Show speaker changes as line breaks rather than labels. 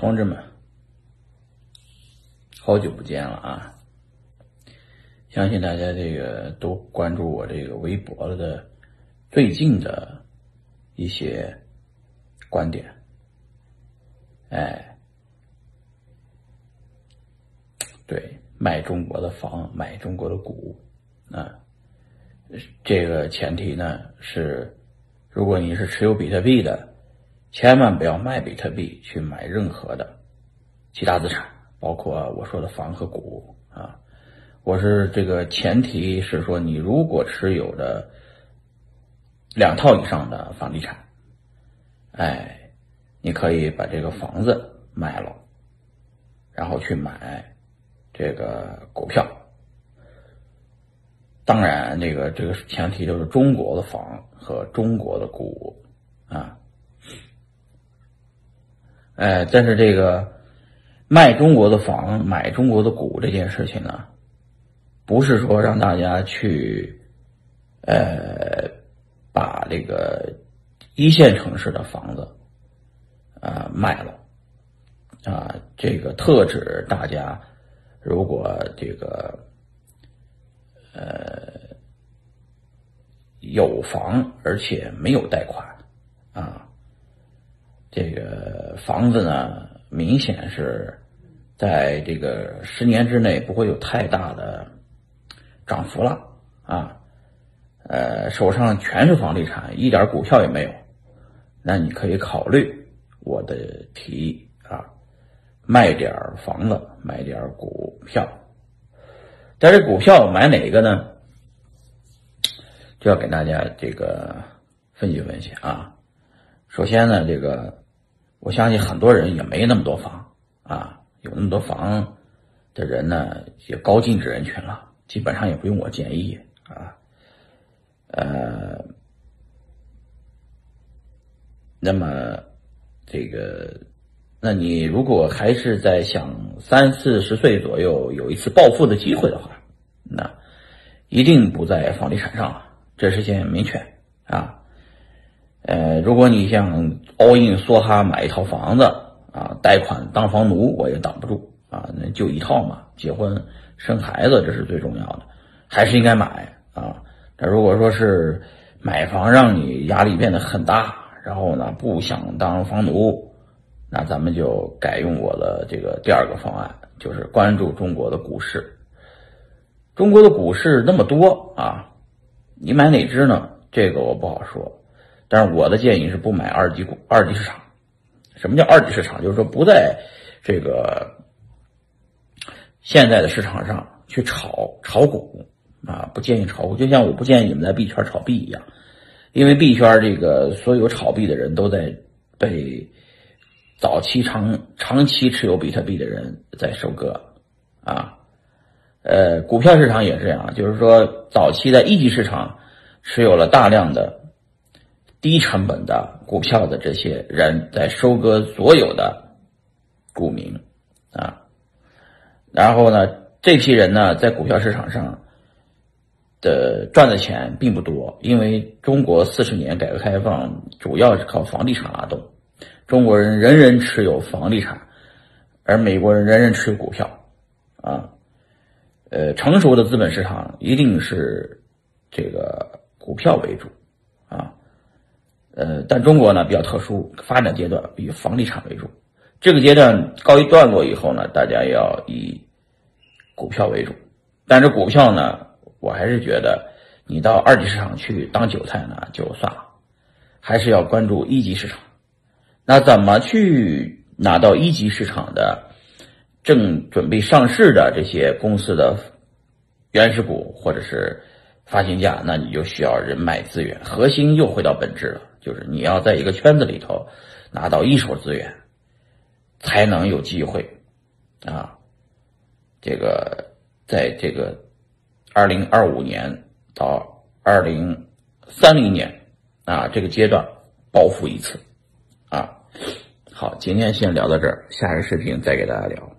同志们，好久不见了啊！相信大家这个都关注我这个微博了的最近的一些观点，哎，对，卖中国的房，买中国的股啊，这个前提呢是，如果你是持有比特币的。千万不要卖比特币去买任何的其他资产，包括我说的房和股啊。我是这个前提是说，你如果持有着两套以上的房地产，哎，你可以把这个房子卖了，然后去买这个股票。当然，这个这个前提就是中国的房和中国的股啊。哎，但是这个卖中国的房、买中国的股这件事情呢，不是说让大家去呃把这个一线城市的房子啊卖了啊，这个特指大家如果这个呃有房而且没有贷款啊。这个房子呢，明显是在这个十年之内不会有太大的涨幅了啊，呃，手上全是房地产，一点股票也没有，那你可以考虑我的提议啊，卖点房子，买点股票。但是股票买哪个呢？就要给大家这个分析分析啊。首先呢，这个我相信很多人也没那么多房啊，有那么多房的人呢，也高净值人群了，基本上也不用我建议啊。呃，那么这个，那你如果还是在想三四十岁左右有一次暴富的机会的话，那一定不在房地产上了，这是先明确啊。呃，如果你想 all in 梭哈买一套房子啊，贷款当房奴，我也挡不住啊。那就一套嘛，结婚生孩子这是最重要的，还是应该买啊。那如果说是买房让你压力变得很大，然后呢不想当房奴，那咱们就改用我的这个第二个方案，就是关注中国的股市。中国的股市那么多啊，你买哪只呢？这个我不好说。但是我的建议是不买二级股、二级市场。什么叫二级市场？就是说不在这个现在的市场上去炒炒股啊，不建议炒股。就像我不建议你们在币圈炒币一样，因为币圈这个所有炒币的人都在被早期长长期持有比特币的人在收割啊。呃，股票市场也是这样，就是说早期在一级市场持有了大量的。低成本的股票的这些人在收割所有的股民啊，然后呢，这批人呢在股票市场上的赚的钱并不多，因为中国四十年改革开放主要是靠房地产拉动，中国人人人持有房地产，而美国人人人持有股票啊，呃，成熟的资本市场一定是这个股票为主。呃，但中国呢比较特殊，发展阶段以房地产为主。这个阶段告一段落以后呢，大家要以股票为主。但是股票呢，我还是觉得你到二级市场去当韭菜呢就算了，还是要关注一级市场。那怎么去拿到一级市场的正准备上市的这些公司的原始股或者是发行价？那你就需要人脉资源。核心又回到本质了。就是你要在一个圈子里头拿到一手资源，才能有机会啊。这个在这个二零二五年到二零三零年啊这个阶段暴富一次啊。好，今天先聊到这儿，下个视频再给大家聊。